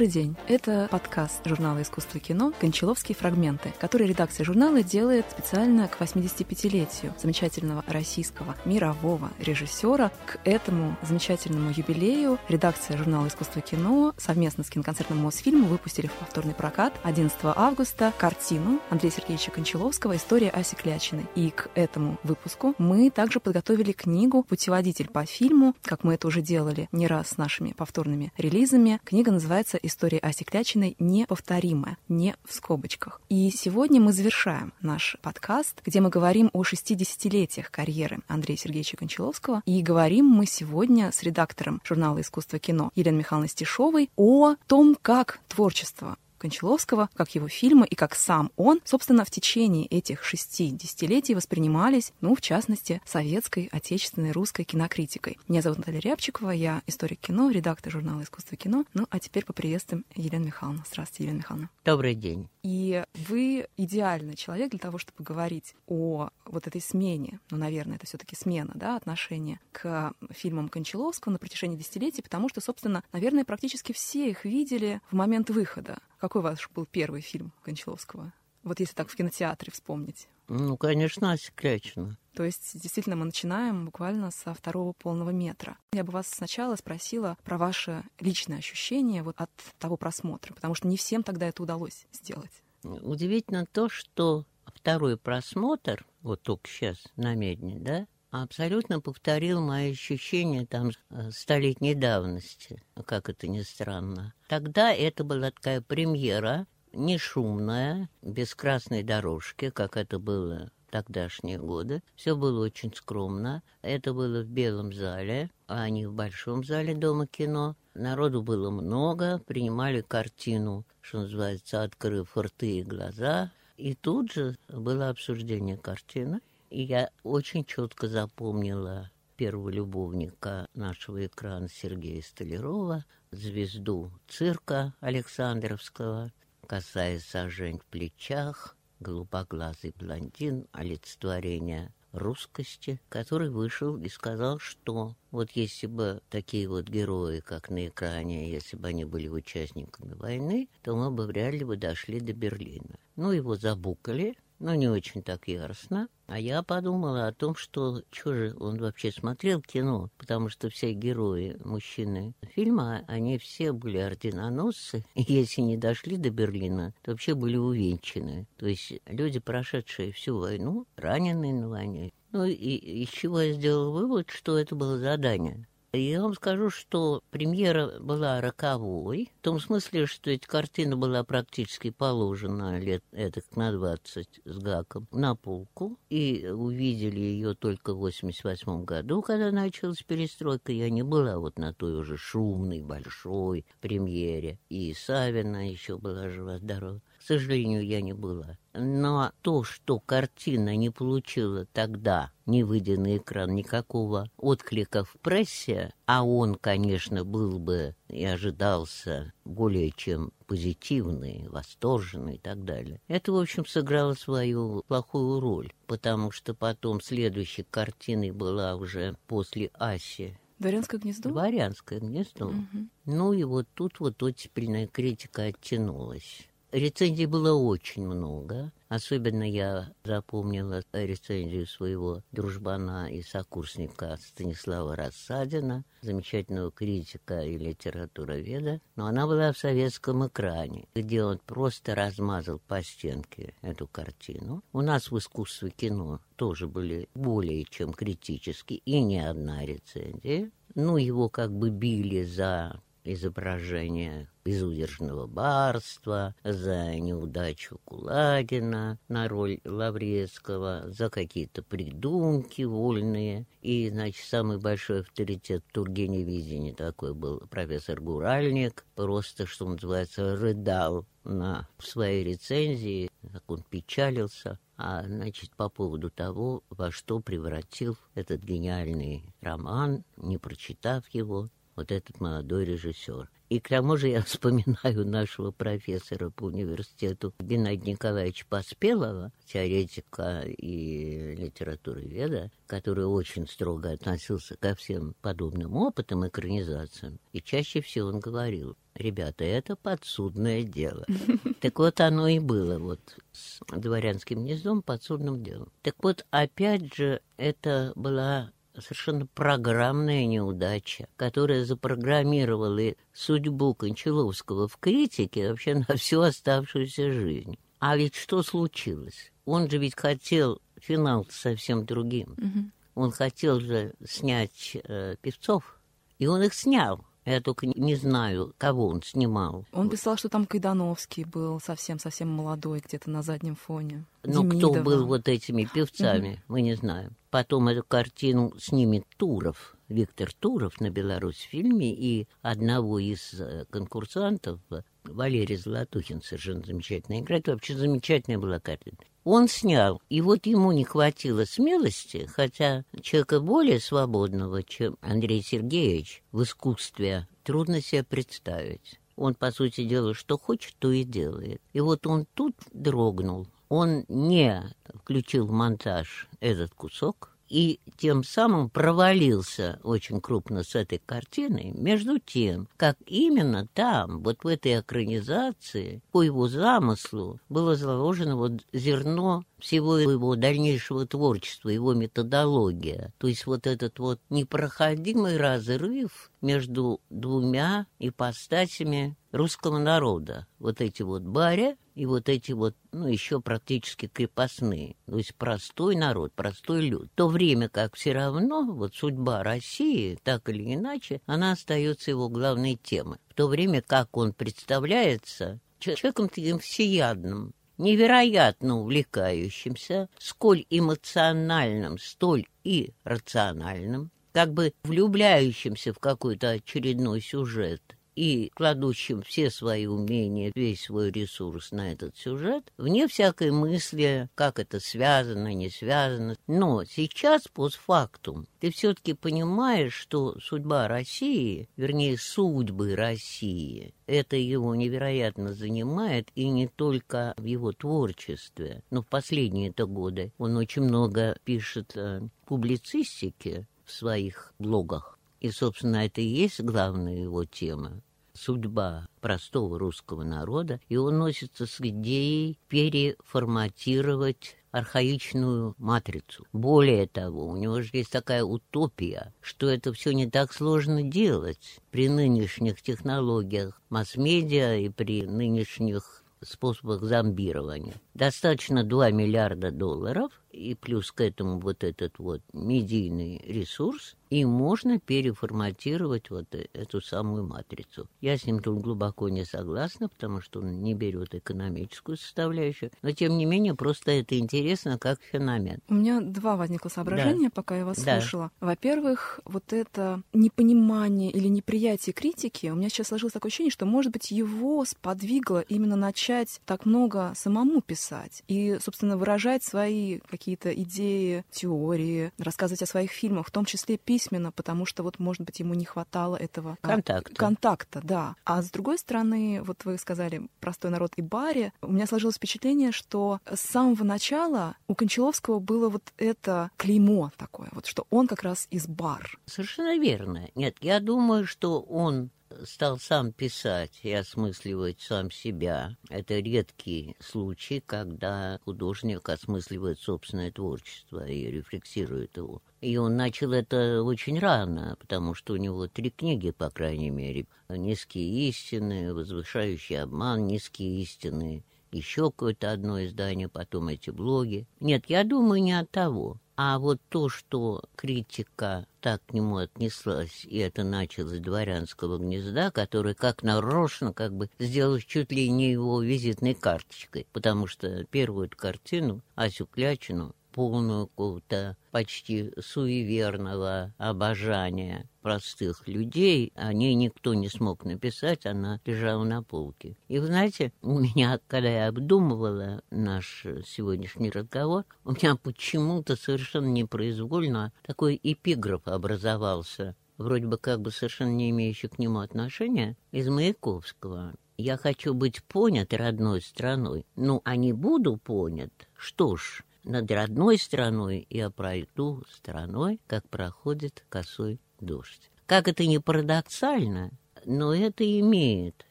Добрый день. Это подкаст журнала «Искусство и кино» «Гончаловские фрагменты», который редакция журнала делает специально к 85-летию замечательного российского мирового режиссера. К этому замечательному юбилею редакция журнала «Искусство и кино» совместно с киноконцертом Мосфильм выпустили в повторный прокат 11 августа картину Андрея Сергеевича Кончаловского «История Аси Клячиной». И к этому выпуску мы также подготовили книгу «Путеводитель по фильму», как мы это уже делали не раз с нашими повторными релизами. Книга называется «История Аси Клячиной неповторимая», не в скобочках. И сегодня мы завершаем наш подкаст, где мы говорим о 60-летиях карьеры Андрея Сергеевича Кончаловского. И говорим мы сегодня с редактором журнала «Искусство кино» Еленой Михайловной Стешовой о том, как творчество Кончаловского, как его фильмы и как сам он, собственно, в течение этих шести десятилетий воспринимались, ну, в частности, советской, отечественной, русской кинокритикой. Меня зовут Наталья Рябчикова, я историк кино, редактор журнала «Искусство кино». Ну, а теперь поприветствуем Елену Михайловну. Здравствуйте, Елена Михайловна. Добрый день. И вы идеальный человек для того, чтобы говорить о вот этой смене, ну, наверное, это все таки смена, да, отношения к фильмам Кончаловского на протяжении десятилетий, потому что, собственно, наверное, практически все их видели в момент выхода. Какой ваш был первый фильм Кончаловского? Вот если так в кинотеатре вспомнить. Ну, конечно, Осеклячина. То есть, действительно, мы начинаем буквально со второго полного метра. Я бы вас сначала спросила про ваше личное ощущение вот от того просмотра, потому что не всем тогда это удалось сделать. Удивительно то, что второй просмотр, вот только сейчас на Медне, да, абсолютно повторил мои ощущения там э, столетней давности, как это ни странно. Тогда это была такая премьера, не шумная, без красной дорожки, как это было в тогдашние годы. Все было очень скромно. Это было в Белом зале, а не в Большом зале Дома кино. Народу было много, принимали картину, что называется, открыв рты и глаза. И тут же было обсуждение картины. И я очень четко запомнила первого любовника нашего экрана Сергея Столярова, звезду цирка Александровского, косая сажень в плечах, голубоглазый блондин, олицетворение русскости, который вышел и сказал, что вот если бы такие вот герои, как на экране, если бы они были участниками войны, то мы бы вряд ли бы дошли до Берлина. Ну, его забукали, но не очень так яростно. А я подумала о том, что что же он вообще смотрел кино, потому что все герои, мужчины фильма, они все были орденоносцы, и если не дошли до Берлина, то вообще были увенчаны. То есть люди, прошедшие всю войну, раненые на войне. Ну и из чего я сделала вывод, что это было задание. Я вам скажу, что премьера была роковой, в том смысле, что эта картина была практически положена лет этих на 20 с гаком на полку, и увидели ее только в 88 году, когда началась перестройка. Я не была вот на той уже шумной, большой премьере. И Савина еще была жива-здорова. К сожалению, я не была. Но то, что картина не получила тогда, не выйдя на экран, никакого отклика в прессе, а он, конечно, был бы и ожидался более чем позитивный, восторженный и так далее. Это, в общем, сыграло свою плохую роль, потому что потом следующей картиной была уже после Аси Дворянское гнездо? Дворянское гнездо. Угу. Ну и вот тут вот оттепельная критика оттянулась. Рецензий было очень много. Особенно я запомнила рецензию своего дружбана и сокурсника Станислава Рассадина, замечательного критика и литературоведа. Но она была в советском экране, где он просто размазал по стенке эту картину. У нас в искусстве кино тоже были более чем критические, и не одна рецензия. Ну, его как бы били за изображение безудержного барства, за неудачу Кулагина на роль Лаврецкого, за какие-то придумки вольные. И, значит, самый большой авторитет в Тургеневидении такой был профессор Гуральник, просто, что называется, рыдал на своей рецензии, как он печалился, а, значит, по поводу того, во что превратил этот гениальный роман, не прочитав его, вот этот молодой режиссер. И к тому же я вспоминаю нашего профессора по университету Геннадия Николаевича Поспелова, теоретика и литературы веда, который очень строго относился ко всем подобным опытам, экранизациям. И чаще всего он говорил, ребята, это подсудное дело. Так вот оно и было вот с дворянским гнездом подсудным делом. Так вот, опять же, это была совершенно программная неудача, которая запрограммировала судьбу Кончаловского в критике вообще на всю оставшуюся жизнь. А ведь что случилось? Он же ведь хотел финал совсем другим. Угу. Он хотел же снять э, певцов, и он их снял. Я только не знаю, кого он снимал. Он писал, что там Кайдановский был совсем-совсем молодой, где-то на заднем фоне. Но Демидова. кто был вот этими певцами, мы не знаем. Потом эту картину снимет Туров, Виктор Туров на Беларусь фильме, и одного из э, конкурсантов, Валерий Золотухин, совершенно замечательно играет. Вообще замечательная была картина. Он снял, и вот ему не хватило смелости, хотя человека более свободного, чем Андрей Сергеевич в искусстве, трудно себе представить. Он, по сути дела, что хочет, то и делает. И вот он тут дрогнул. Он не включил в монтаж этот кусок, и тем самым провалился очень крупно с этой картиной, между тем, как именно там, вот в этой экранизации, по его замыслу, было заложено вот зерно всего его дальнейшего творчества, его методология. То есть вот этот вот непроходимый разрыв между двумя ипостасями русского народа. Вот эти вот баря и вот эти вот, ну, еще практически крепостные. То есть простой народ, простой люд. В то время как все равно вот судьба России, так или иначе, она остается его главной темой. В то время как он представляется человеком таким всеядным, невероятно увлекающимся, сколь эмоциональным, столь и рациональным, как бы влюбляющимся в какой-то очередной сюжет – и кладущим все свои умения, весь свой ресурс на этот сюжет, вне всякой мысли, как это связано, не связано. Но сейчас, постфактум, ты все-таки понимаешь, что судьба России, вернее, судьбы России, это его невероятно занимает, и не только в его творчестве, но в последние-то годы он очень много пишет э, публицистики в своих блогах. И, собственно, это и есть главная его тема судьба простого русского народа, и он носится с идеей переформатировать архаичную матрицу. Более того, у него же есть такая утопия, что это все не так сложно делать при нынешних технологиях масс-медиа и при нынешних способах зомбирования. Достаточно 2 миллиарда долларов, и плюс к этому вот этот вот медийный ресурс, и можно переформатировать вот эту самую матрицу. Я с ним тут глубоко не согласна, потому что он не берет экономическую составляющую, но тем не менее просто это интересно как феномен. У меня два возникло соображения, да. пока я вас да. слушала. Во-первых, вот это непонимание или неприятие критики, у меня сейчас сложилось такое ощущение, что, может быть, его сподвигло именно начать так много самому писать и, собственно, выражать свои какие-то идеи, теории, рассказывать о своих фильмах, в том числе письменно, потому что вот, может быть, ему не хватало этого контакта. контакта, да. А с другой стороны, вот вы сказали простой народ и баре, у меня сложилось впечатление, что с самого начала у Кончаловского было вот это клеймо такое, вот что он как раз из бар. Совершенно верно. Нет, я думаю, что он стал сам писать и осмысливать сам себя. Это редкий случай, когда художник осмысливает собственное творчество и рефлексирует его. И он начал это очень рано, потому что у него три книги, по крайней мере. «Низкие истины», «Возвышающий обман», «Низкие истины», еще какое-то одно издание, потом эти блоги. Нет, я думаю, не от того. А вот то, что критика так к нему отнеслась, и это началось с дворянского гнезда, который как нарочно как бы сделал чуть ли не его визитной карточкой, потому что первую картину Асю Клячину полную какого-то почти суеверного обожания простых людей, о ней никто не смог написать, она лежала на полке. И вы знаете, у меня, когда я обдумывала наш сегодняшний разговор, у меня почему-то совершенно непроизвольно такой эпиграф образовался вроде бы как бы совершенно не имеющий к нему отношения, из Маяковского. Я хочу быть понят родной страной. Ну, а не буду понят, что ж, над родной страной я пройду стороной, как проходит косой дождь. Как это не парадоксально, но это имеет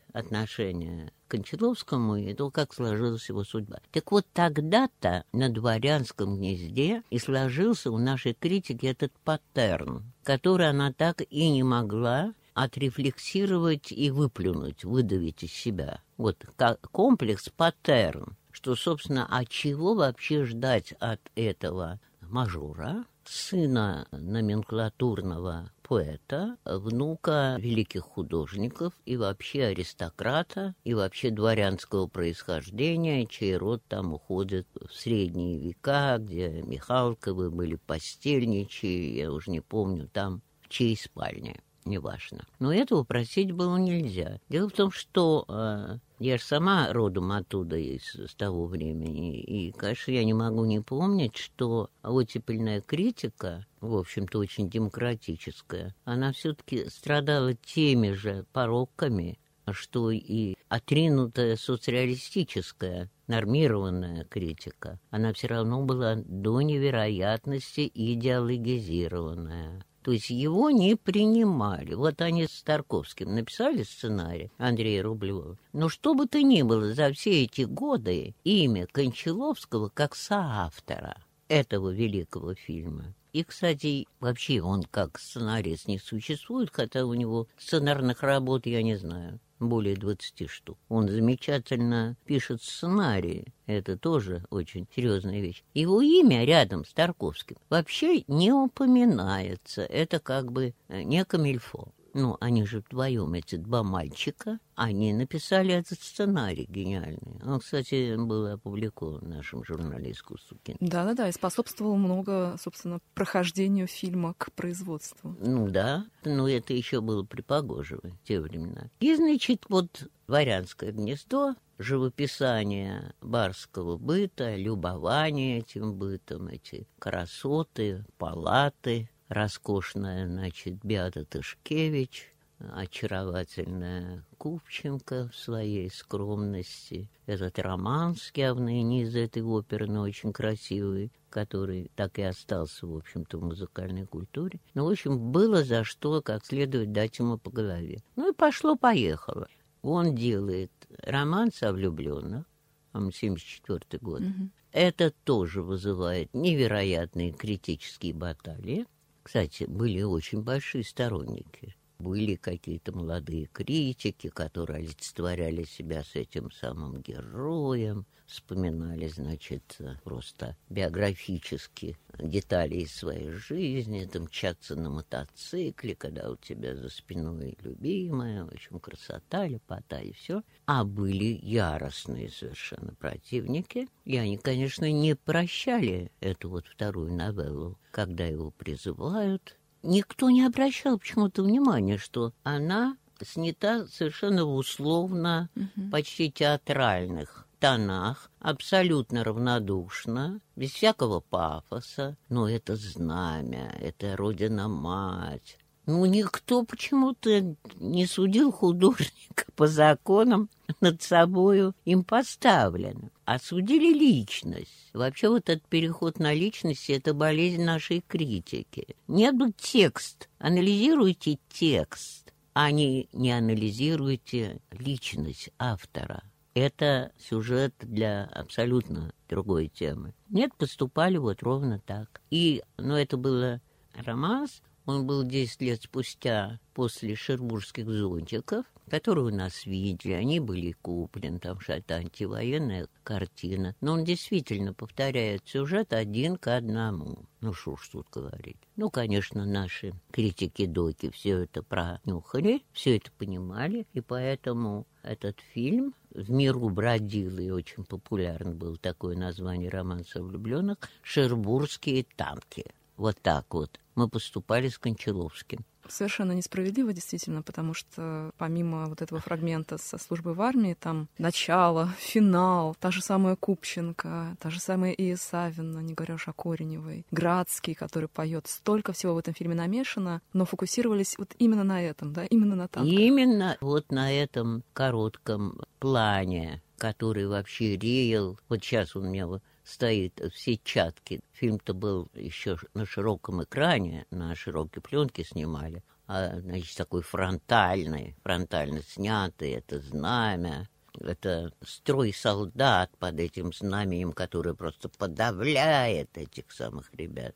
отношение к Кончаловскому и то, как сложилась его судьба. Так вот, тогда-то на дворянском гнезде и сложился у нашей критики этот паттерн, который она так и не могла отрефлексировать и выплюнуть, выдавить из себя. Вот комплекс паттерн, что, собственно, от чего вообще ждать от этого мажора, сына номенклатурного поэта, внука великих художников и вообще аристократа, и вообще дворянского происхождения, чей род там уходит в средние века, где Михалковы были постельничьи, я уже не помню, там в чьей спальне неважно. Но этого просить было нельзя. Дело в том, что э, я же сама родом оттуда, из, с того времени, и, конечно, я не могу не помнить, что оттепельная критика, в общем-то, очень демократическая, она все-таки страдала теми же пороками, что и отринутая социалистическая нормированная критика, она все равно была до невероятности идеологизированная. То есть его не принимали. Вот они с Тарковским написали сценарий Андрея Рублева. Но что бы то ни было, за все эти годы имя Кончаловского как соавтора этого великого фильма. И, кстати, вообще он как сценарист не существует, хотя у него сценарных работ я не знаю более 20 штук. Он замечательно пишет сценарии. Это тоже очень серьезная вещь. Его имя рядом с Тарковским вообще не упоминается. Это как бы не камильфо. Ну, они же вдвоем, эти два мальчика, они написали этот сценарий гениальный. Он, кстати, был опубликован в нашем журнале «Искусство кино». Да-да-да, и способствовал много, собственно, прохождению фильма к производству. Ну да, но это еще было при Погожеве, те времена. И, значит, вот «Дворянское гнездо», живописание барского быта, любование этим бытом, эти красоты, палаты, роскошная, значит, Беата Тышкевич, очаровательная Купченко в своей скромности. Этот романс явно не из этой оперы, но очень красивый, который так и остался, в общем-то, в музыкальной культуре. Ну, в общем, было за что как следует дать ему по голове. Ну и пошло-поехало. Он делает романс о влюбленных, 74 год. Угу. Это тоже вызывает невероятные критические баталии. Кстати, были очень большие сторонники. Были какие-то молодые критики, которые олицетворяли себя с этим самым героем, вспоминали, значит, просто биографически детали из своей жизни, там мчаться на мотоцикле, когда у тебя за спиной любимая, в общем, красота, лепота и все. А были яростные совершенно противники, и они, конечно, не прощали эту вот вторую новеллу, когда его призывают никто не обращал почему-то внимания, что она снята совершенно условно, угу. почти театральных тонах, абсолютно равнодушно, без всякого пафоса. Но это знамя, это Родина-мать. Ну, никто почему-то не судил художника по законам над собою им поставлено, а судили личность. Вообще вот этот переход на личность — это болезнь нашей критики. Нету текст. Анализируйте текст, а не, не анализируйте личность автора. Это сюжет для абсолютно другой темы. Нет, поступали вот ровно так. И, ну, это было романс, он был 10 лет спустя после шербургских зонтиков, которые у нас видели. Они были куплены, там что-то антивоенная картина. Но он действительно повторяет сюжет один к одному. Ну, что ж тут говорить. Ну, конечно, наши критики-доки все это пронюхали, все это понимали, и поэтому этот фильм в миру бродил, и очень популярен был такое название романса влюбленных «Шербургские танки». Вот так вот мы поступали с Кончаловским. Совершенно несправедливо, действительно, потому что помимо вот этого фрагмента со службы в армии, там начало, финал, та же самая Купченко, та же самая Ия Савина, не говоря уж о Кореневой, Градский, который поет, столько всего в этом фильме намешано, но фокусировались вот именно на этом, да, именно на танках. Именно вот на этом коротком плане, который вообще реял, вот сейчас он у меня стоит в сетчатке. Фильм-то был еще на широком экране, на широкой пленке снимали, а, значит, такой фронтальный, фронтально снятый, это знамя, это строй солдат под этим знаменем, который просто подавляет этих самых ребят.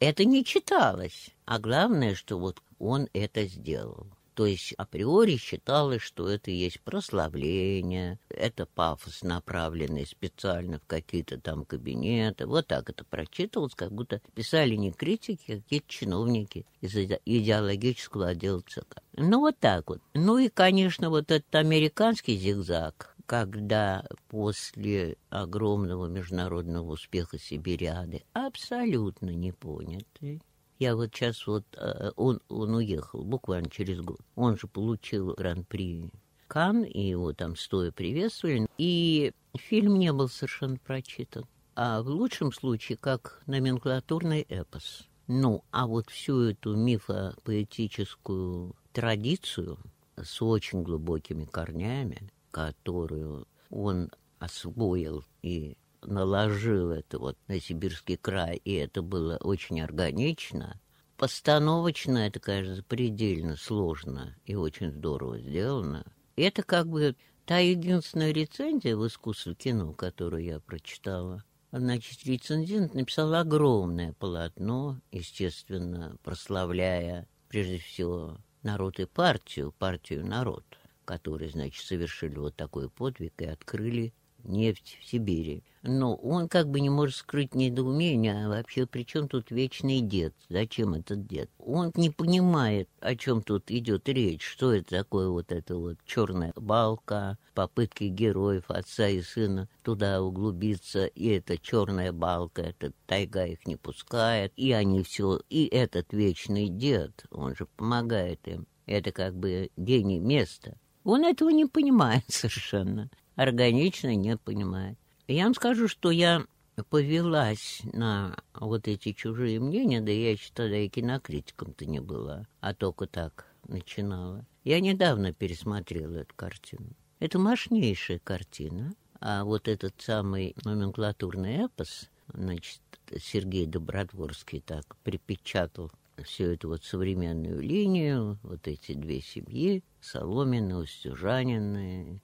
Это не читалось, а главное, что вот он это сделал. То есть априори считалось, что это есть прославление, это пафос, направленный специально в какие-то там кабинеты. Вот так это прочитывалось, как будто писали не критики, а какие-то чиновники из идеологического отдела ЦК. Ну, вот так вот. Ну и, конечно, вот этот американский зигзаг, когда после огромного международного успеха Сибириады абсолютно непонятый, я вот сейчас вот, э, он, он уехал буквально через год. Он же получил гран-при Кан, и его там стоя приветствовали. И фильм не был совершенно прочитан. А в лучшем случае как номенклатурный эпос. Ну, а вот всю эту мифопоэтическую традицию с очень глубокими корнями, которую он освоил и наложил это вот на сибирский край, и это было очень органично. Постановочно это, кажется, предельно сложно и очень здорово сделано. Это как бы та единственная рецензия в искусстве кино, которую я прочитала. Значит, рецензент написал огромное полотно, естественно, прославляя прежде всего народ и партию, партию народ, которые, значит, совершили вот такой подвиг и открыли нефть в Сибири. Но он как бы не может скрыть недоумение, а вообще при чем тут вечный дед? Зачем этот дед? Он не понимает, о чем тут идет речь, что это такое вот эта вот черная балка, попытки героев, отца и сына туда углубиться, и эта черная балка, эта тайга их не пускает, и они все, и этот вечный дед, он же помогает им. Это как бы день и место. Он этого не понимает совершенно органично не понимает. Я вам скажу, что я повелась на вот эти чужие мнения, да я еще тогда и кинокритиком-то не была, а только так начинала. Я недавно пересмотрела эту картину. Это мощнейшая картина, а вот этот самый номенклатурный эпос, значит, Сергей Добротворский так припечатал всю эту вот современную линию, вот эти две семьи, Соломины, Устюжанины,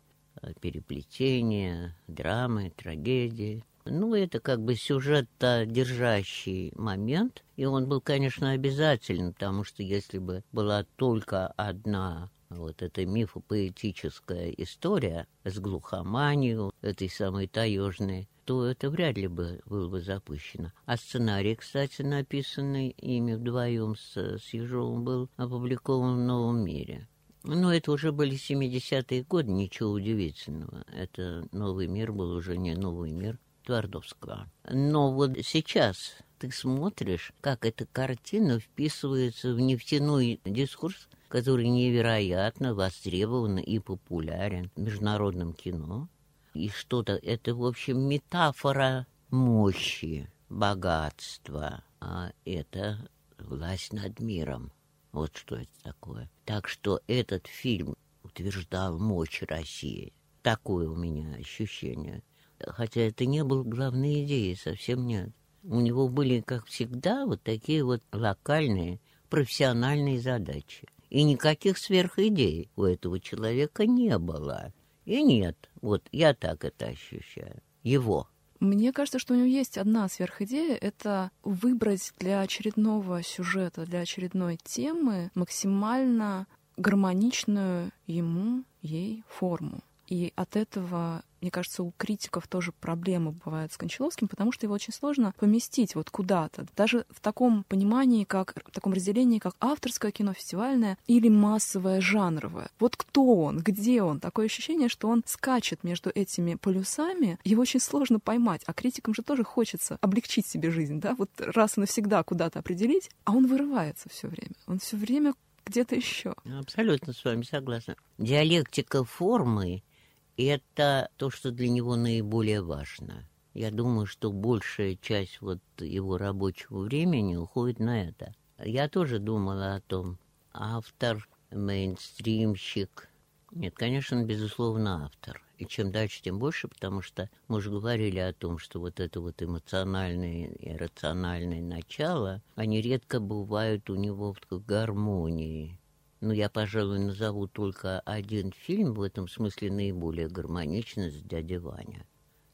переплетения, драмы, трагедии. Ну, это как бы сюжет-держащий момент, и он был, конечно, обязательным, потому что если бы была только одна вот эта мифопоэтическая история с глухоманией, этой самой таежной, то это вряд ли бы было бы запущено. А сценарий, кстати, написанный ими вдвоем с, с Ежовым, был опубликован в «Новом мире». Ну, это уже были 70-е годы, ничего удивительного. Это новый мир был уже не новый мир Твардовского. Но вот сейчас ты смотришь, как эта картина вписывается в нефтяной дискурс, который невероятно востребован и популярен в международном кино. И что-то, это, в общем, метафора мощи, богатства, а это власть над миром. Вот что это такое. Так что этот фильм утверждал мощь России. Такое у меня ощущение. Хотя это не был главной идеей, совсем нет. У него были, как всегда, вот такие вот локальные профессиональные задачи. И никаких сверхидей у этого человека не было. И нет, вот я так это ощущаю. Его. Мне кажется, что у него есть одна сверхидея — это выбрать для очередного сюжета, для очередной темы максимально гармоничную ему, ей форму. И от этого мне кажется, у критиков тоже проблемы бывают с Кончаловским, потому что его очень сложно поместить вот куда-то. Даже в таком понимании, как в таком разделении, как авторское кино, фестивальное или массовое жанровое. Вот кто он, где он? Такое ощущение, что он скачет между этими полюсами, его очень сложно поймать. А критикам же тоже хочется облегчить себе жизнь, да, вот раз и навсегда куда-то определить, а он вырывается все время. Он все время где-то еще. Абсолютно с вами согласна. Диалектика формы – это то, что для него наиболее важно. Я думаю, что большая часть вот его рабочего времени уходит на это. Я тоже думала о том, автор, мейнстримщик. Нет, конечно, он, безусловно, автор. И чем дальше, тем больше, потому что мы уже говорили о том, что вот это вот эмоциональное и рациональное начало, они редко бывают у него в гармонии. Ну, я, пожалуй, назову только один фильм, в этом смысле наиболее гармоничный, с «Дядя Ваня».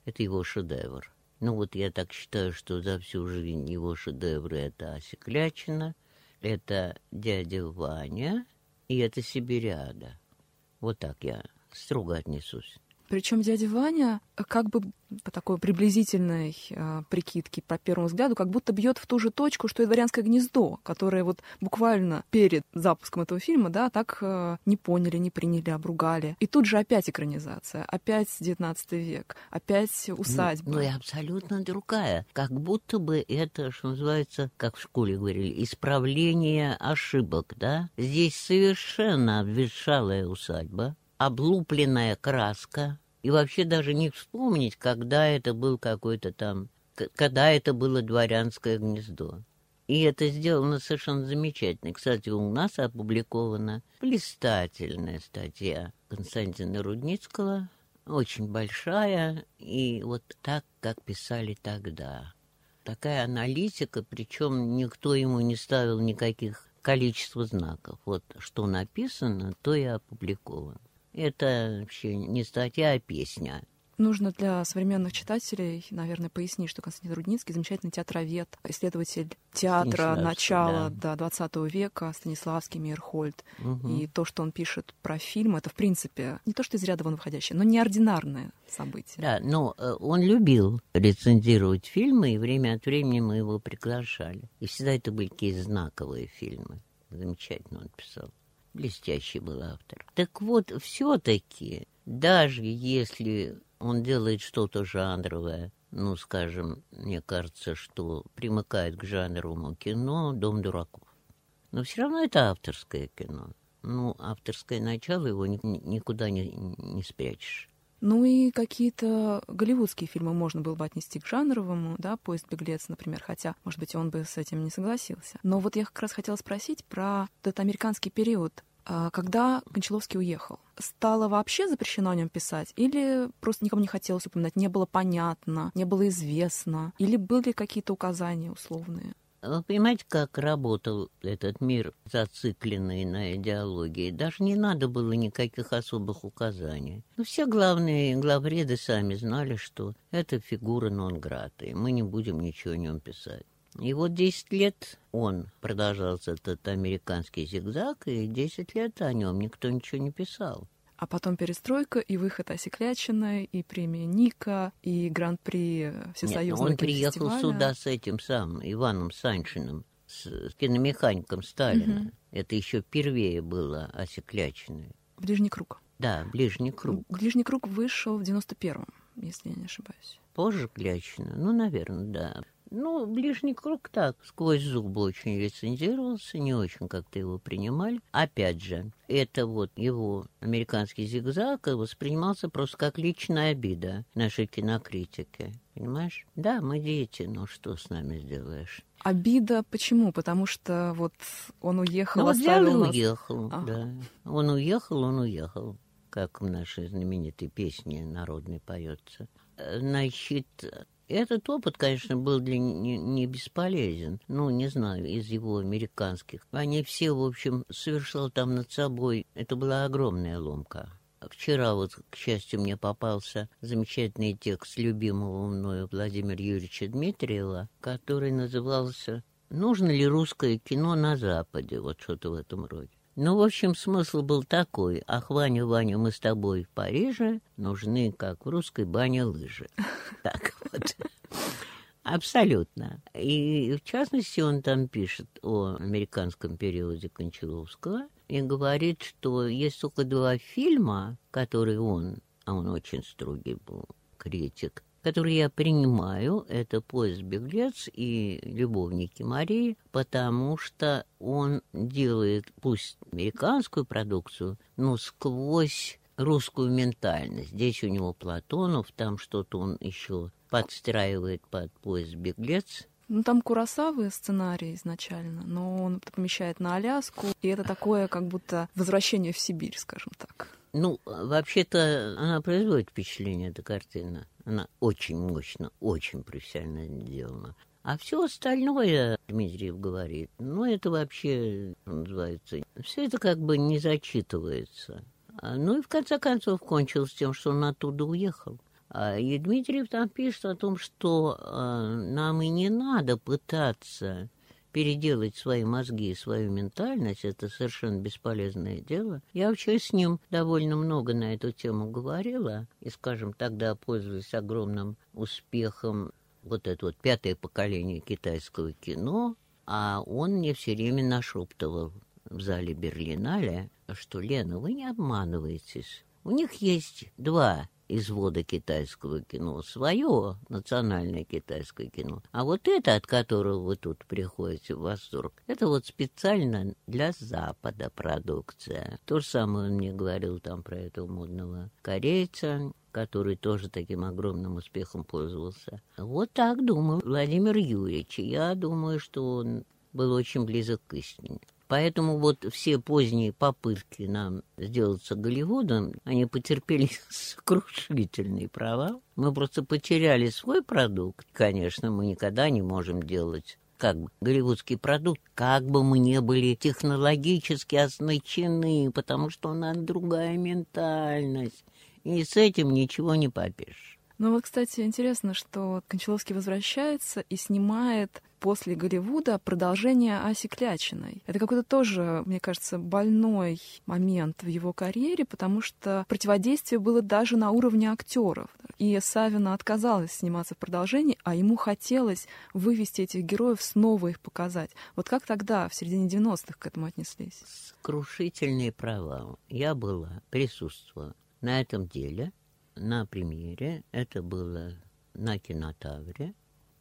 Это его шедевр. Ну, вот я так считаю, что за всю жизнь его шедевры — это «Осеклячина», это «Дядя Ваня» и это «Сибириада». Вот так я строго отнесусь. Причем дядя Ваня как бы по такой приблизительной э, прикидке по первому взгляду, как будто бьет в ту же точку, что и «Дворянское гнездо», которое вот буквально перед запуском этого фильма, да, так э, не поняли, не приняли, обругали. И тут же опять экранизация, опять XIX век, опять усадьба. Ну, ну и абсолютно другая. Как будто бы это, что называется, как в школе говорили, исправление ошибок, да? Здесь совершенно обветшалая усадьба, облупленная краска, и вообще даже не вспомнить, когда это был какой-то там, когда это было дворянское гнездо. И это сделано совершенно замечательно. Кстати, у нас опубликована блистательная статья Константина Рудницкого, очень большая, и вот так, как писали тогда. Такая аналитика, причем никто ему не ставил никаких количества знаков. Вот что написано, то и опубликовано. Это вообще не статья, а песня. Нужно для современных читателей, наверное, пояснить, что Константин Рудницкий замечательный театровед, исследователь театра начала да. до 20 века, Станиславский, Мейерхольд. Угу. И то, что он пишет про фильм, это, в принципе, не то, что из ряда вон выходящее, но неординарное событие. Да, но э, он любил рецензировать фильмы, и время от времени мы его приглашали. И всегда это были такие знаковые фильмы. Замечательно он писал. Блестящий был автор. Так вот, все-таки, даже если он делает что-то жанровое, ну, скажем, мне кажется, что примыкает к жанровому кино «Дом дураков». Но все равно это авторское кино. Ну, авторское начало его ни, никуда не, не спрячешь. Ну и какие-то голливудские фильмы можно было бы отнести к жанровому, да, «Поезд беглец», например, хотя, может быть, он бы с этим не согласился. Но вот я как раз хотела спросить про этот американский период. А, когда Гончаловский уехал, стало вообще запрещено о нем писать? Или просто никому не хотелось упоминать, не было понятно, не было известно? Или были какие-то указания условные? Вы понимаете, как работал этот мир, зацикленный на идеологии? Даже не надо было никаких особых указаний. Но ну, все главные главреды сами знали, что это фигура нон-грата, и мы не будем ничего о нем писать. И вот 10 лет он продолжался, этот американский зигзаг, и 10 лет о нем никто ничего не писал. А потом перестройка и выход Осеклячина, и премия Ника, и гран-при Всесоюзного Нет, он приехал фестиваля. сюда с этим самым Иваном Саншиным, с, киномехаником Сталина. Угу. Это еще впервые было Осеклячиной. Ближний круг. Да, ближний круг. Ближний круг вышел в 91-м, если я не ошибаюсь. Позже Клячина? Ну, наверное, да. Ну, ближний круг так, сквозь зубы очень рецензировался, не очень как-то его принимали. Опять же, это вот его американский зигзаг воспринимался просто как личная обида нашей кинокритики. Понимаешь? Да, мы дети, но что с нами сделаешь? Обида почему? Потому что вот он уехал, ну, оставил нас... уехал, ага. да. Он уехал, он уехал, как в нашей знаменитой песне народной поется. Значит, этот опыт, конечно, был для не, не бесполезен. Ну, не знаю, из его американских. Они все, в общем, совершал там над собой. Это была огромная ломка. Вчера вот, к счастью, мне попался замечательный текст любимого мною Владимира Юрьевича Дмитриева, который назывался «Нужно ли русское кино на Западе?» Вот что-то в этом роде. Ну, в общем, смысл был такой. Ах, Ваня, Ваня, мы с тобой в Париже, нужны, как в русской бане, лыжи. Так. Абсолютно. И, в частности, он там пишет о американском периоде Кончаловского и говорит, что есть только два фильма, которые он, а он очень строгий был критик, который я принимаю, это «Поезд-беглец» и «Любовники Марии», потому что он делает, пусть американскую продукцию, но сквозь русскую ментальность. Здесь у него Платонов, там что-то он еще подстраивает под «Поезд-беглец», ну, там Курасавы сценарий изначально, но он помещает на Аляску, и это такое как будто возвращение в Сибирь, скажем так. Ну, вообще-то она производит впечатление, эта картина. Она очень мощно, очень профессионально сделана. А все остальное, Дмитриев говорит, ну, это вообще, называется, все это как бы не зачитывается. А, ну и в конце концов кончилось тем, что он оттуда уехал. А, и Дмитриев там пишет о том, что э, нам и не надо пытаться переделать свои мозги и свою ментальность, это совершенно бесполезное дело. Я вообще с ним довольно много на эту тему говорила, и, скажем, тогда пользуясь огромным успехом вот это вот пятое поколение китайского кино, а он мне все время нашептывал в зале Берлинале, что, Лена, вы не обманываетесь. У них есть два извода китайского кино, свое национальное китайское кино. А вот это, от которого вы тут приходите в восторг, это вот специально для Запада продукция. То же самое он мне говорил там про этого модного корейца, который тоже таким огромным успехом пользовался. Вот так думал Владимир Юрьевич. Я думаю, что он был очень близок к истине. Поэтому вот все поздние попытки нам сделаться Голливудом, они потерпели сокрушительный провал. Мы просто потеряли свой продукт. Конечно, мы никогда не можем делать как бы голливудский продукт, как бы мы не были технологически оснащены, потому что у нас другая ментальность. И с этим ничего не попишешь. Ну вот, кстати, интересно, что Кончаловский возвращается и снимает после Голливуда продолжение Аси Клячиной. Это какой-то тоже, мне кажется, больной момент в его карьере, потому что противодействие было даже на уровне актеров. И Савина отказалась сниматься в продолжении, а ему хотелось вывести этих героев, снова их показать. Вот как тогда, в середине 90-х, к этому отнеслись? Крушительный провал. Я была, присутствовала на этом деле — на премьере. Это было на кинотавре.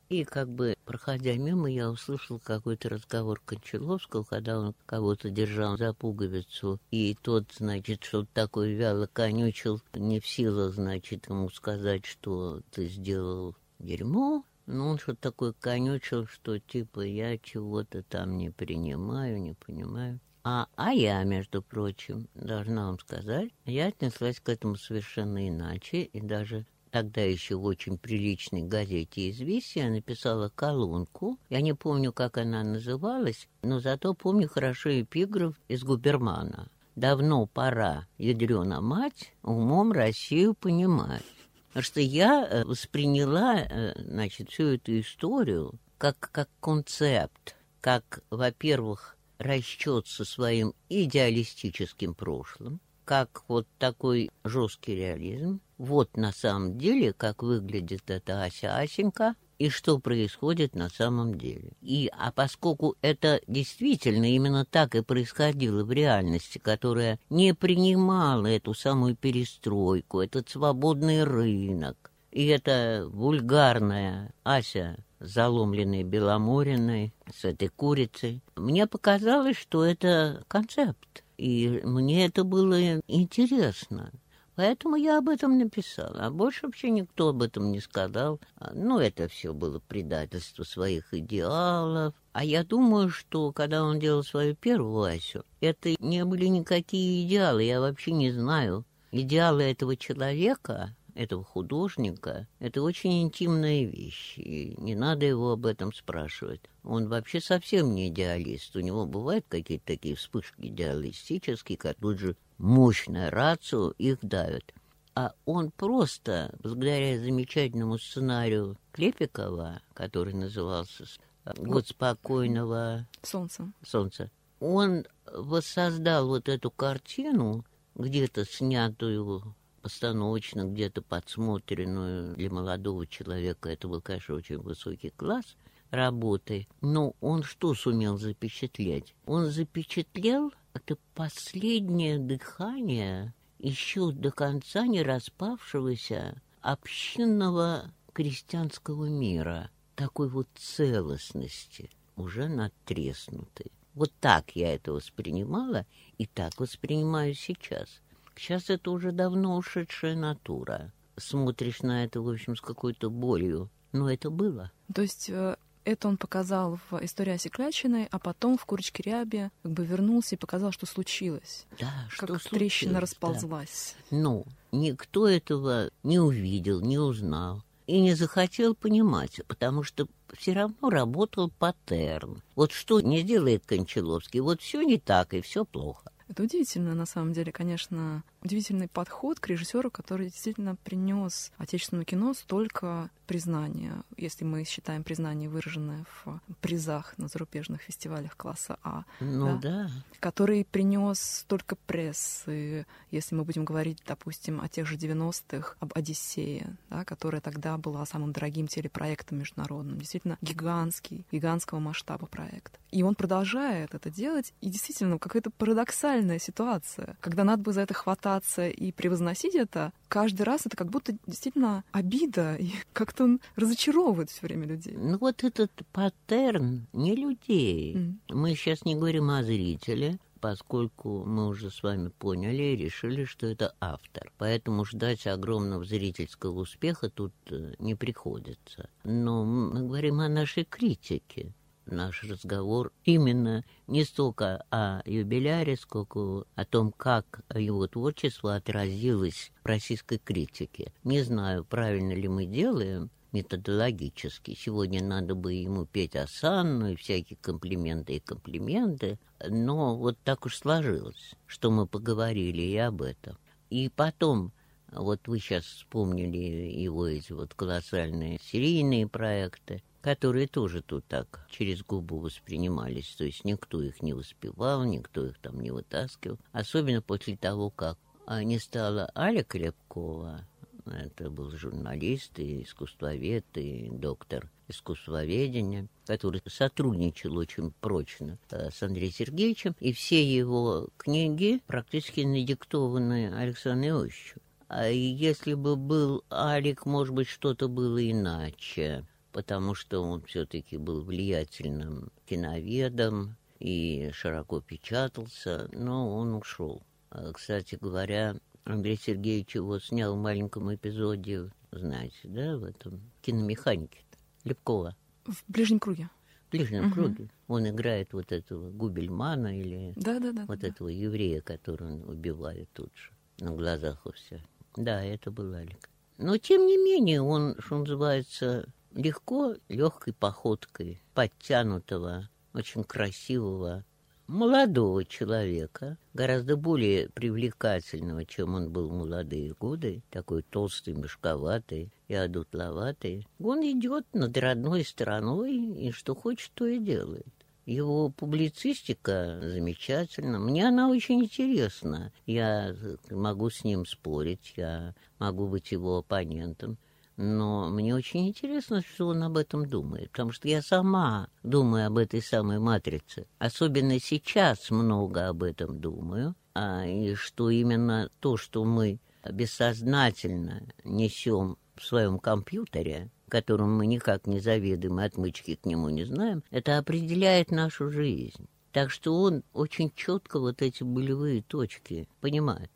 И как бы, проходя мимо, я услышал какой-то разговор Кончаловского, когда он кого-то держал за пуговицу, и тот, значит, что-то такое вяло конючил, не в силах, значит, ему сказать, что ты сделал дерьмо. Но он что-то такое конючил, что типа я чего-то там не принимаю, не понимаю. А, а я, между прочим, должна вам сказать, я отнеслась к этому совершенно иначе, и даже тогда еще в очень приличной газете «Известия» написала колонку. Я не помню, как она называлась, но зато помню хорошо эпиграф из Губермана. «Давно пора, ядрена мать, умом Россию понимать». Потому что я э, восприняла, э, значит, всю эту историю как, как концепт, как, во-первых, расчет со своим идеалистическим прошлым, как вот такой жесткий реализм. Вот на самом деле, как выглядит эта Ася Асенька, и что происходит на самом деле. И, а поскольку это действительно именно так и происходило в реальности, которая не принимала эту самую перестройку, этот свободный рынок, и эта вульгарная Ася заломленной Беломориной, с этой курицей. Мне показалось, что это концепт, и мне это было интересно. Поэтому я об этом написала. А больше вообще никто об этом не сказал. Ну, это все было предательство своих идеалов. А я думаю, что когда он делал свою первую Асю, это не были никакие идеалы. Я вообще не знаю. Идеалы этого человека этого художника, это очень интимная вещь, и не надо его об этом спрашивать. Он вообще совсем не идеалист. У него бывают какие-то такие вспышки идеалистические, как тут же мощная рацию их давят. А он просто, благодаря замечательному сценарию Клепикова, который назывался «Год спокойного солнца», солнца он воссоздал вот эту картину, где-то снятую постановочно где-то подсмотренную для молодого человека, это был, конечно, очень высокий класс работы, но он что сумел запечатлеть? Он запечатлел это последнее дыхание еще до конца не распавшегося общинного крестьянского мира, такой вот целостности, уже надтреснутой. Вот так я это воспринимала и так воспринимаю сейчас. Сейчас это уже давно ушедшая натура. Смотришь на это, в общем, с какой-то болью. Но это было. То есть э, это он показал в «Истории Осеклячиной», а потом в «Курочке рябе» как бы вернулся и показал, что случилось. Да, как что трещина расползлась. Да. Ну, никто этого не увидел, не узнал и не захотел понимать, потому что все равно работал паттерн. Вот что не делает Кончаловский, вот все не так и все плохо. Это удивительно, на самом деле, конечно, удивительный подход к режиссеру, который действительно принес отечественному кино столько признания, если мы считаем признание, выраженное в призах на зарубежных фестивалях класса А. Ну да. да. Который принес столько прессы, если мы будем говорить, допустим, о тех же 90-х, об «Одиссее», да, которая тогда была самым дорогим телепроектом международным. Действительно гигантский, гигантского масштаба проект. И он продолжает это делать, и действительно какая-то парадоксальная ситуация, когда надо бы за это хватать пытаться и превозносить это, каждый раз это как будто действительно обида, и как-то он разочаровывает все время людей. Ну вот этот паттерн не людей. Mm. Мы сейчас не говорим о зрителе, поскольку мы уже с вами поняли и решили, что это автор. Поэтому ждать огромного зрительского успеха тут э, не приходится. Но мы говорим о нашей критике наш разговор именно не столько о юбиляре, сколько о том, как его творчество отразилось в российской критике. Не знаю, правильно ли мы делаем методологически. Сегодня надо бы ему петь осанну и всякие комплименты и комплименты. Но вот так уж сложилось, что мы поговорили и об этом. И потом вот вы сейчас вспомнили его эти вот колоссальные серийные проекты которые тоже тут так через губу воспринимались. То есть никто их не успевал, никто их там не вытаскивал. Особенно после того, как не стало Аля Крепкова, это был журналист и искусствовед, и доктор искусствоведения, который сотрудничал очень прочно э, с Андреем Сергеевичем, и все его книги практически надиктованы Александру Иосифовичу. А если бы был Алик, может быть, что-то было иначе потому что он все-таки был влиятельным киноведом и широко печатался, но он ушел. А, кстати говоря, Андрей Сергеевич его снял в маленьком эпизоде, знаете, да, в этом киномеханике Лепкова. В ближнем круге. В ближнем угу. круге. Он играет вот этого Губельмана или да, да, да, вот да. этого еврея, которого он убивает тут же, на глазах у всех. Да, это был Алик. Но, тем не менее, он, что называется, легко, легкой походкой подтянутого, очень красивого, молодого человека, гораздо более привлекательного, чем он был в молодые годы, такой толстый, мешковатый и одутловатый. Он идет над родной стороной и что хочет, то и делает. Его публицистика замечательна. Мне она очень интересна. Я могу с ним спорить, я могу быть его оппонентом. Но мне очень интересно, что он об этом думает, потому что я сама думаю об этой самой матрице. Особенно сейчас много об этом думаю, а, и что именно то, что мы бессознательно несем в своем компьютере, которым мы никак не заведуем и отмычки к нему не знаем, это определяет нашу жизнь. Так что он очень четко вот эти болевые точки понимает.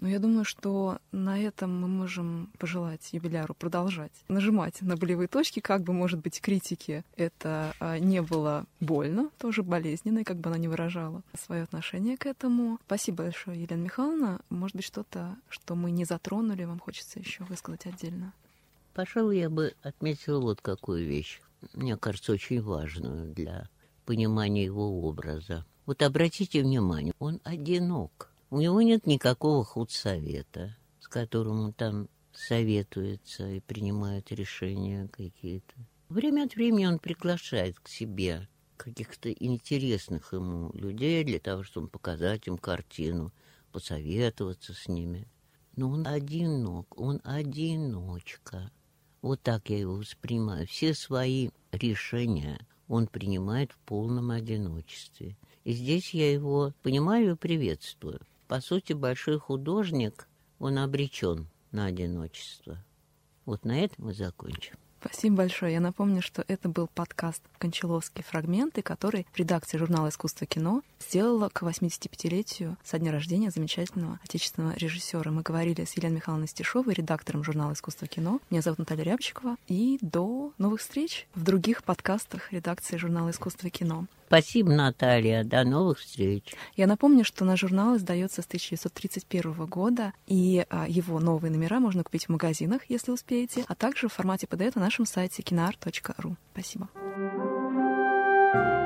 Но я думаю, что на этом мы можем пожелать юбиляру продолжать нажимать на болевые точки, как бы, может быть, критики это а, не было больно, тоже болезненно, и как бы она не выражала свое отношение к этому. Спасибо большое, Елена Михайловна. Может быть, что-то, что мы не затронули, вам хочется еще высказать отдельно? Пожалуй, я бы отметила вот какую вещь. Мне кажется, очень важную для понимания его образа. Вот обратите внимание, он одинок. У него нет никакого худсовета, с которым он там советуется и принимает решения какие-то. Время от времени он приглашает к себе каких-то интересных ему людей для того, чтобы показать им картину, посоветоваться с ними. Но он одинок, он одиночка. Вот так я его воспринимаю. Все свои решения он принимает в полном одиночестве. И здесь я его понимаю и приветствую. По сути, большой художник, он обречен на одиночество. Вот на этом мы закончим. Спасибо большое. Я напомню, что это был подкаст «Кончаловские фрагменты», который редакция журнала «Искусство кино» сделала к 85-летию со дня рождения замечательного отечественного режиссера. Мы говорили с Еленой Михайловной Стешовой, редактором журнала «Искусство кино». Меня зовут Наталья Рябчикова. И до новых встреч в других подкастах редакции журнала «Искусство кино». Спасибо, Наталья. До новых встреч. Я напомню, что наш журнал издается с 1931 года, и а, его новые номера можно купить в магазинах, если успеете, а также в формате PDF на нашем сайте kinar.ru. Спасибо. thank you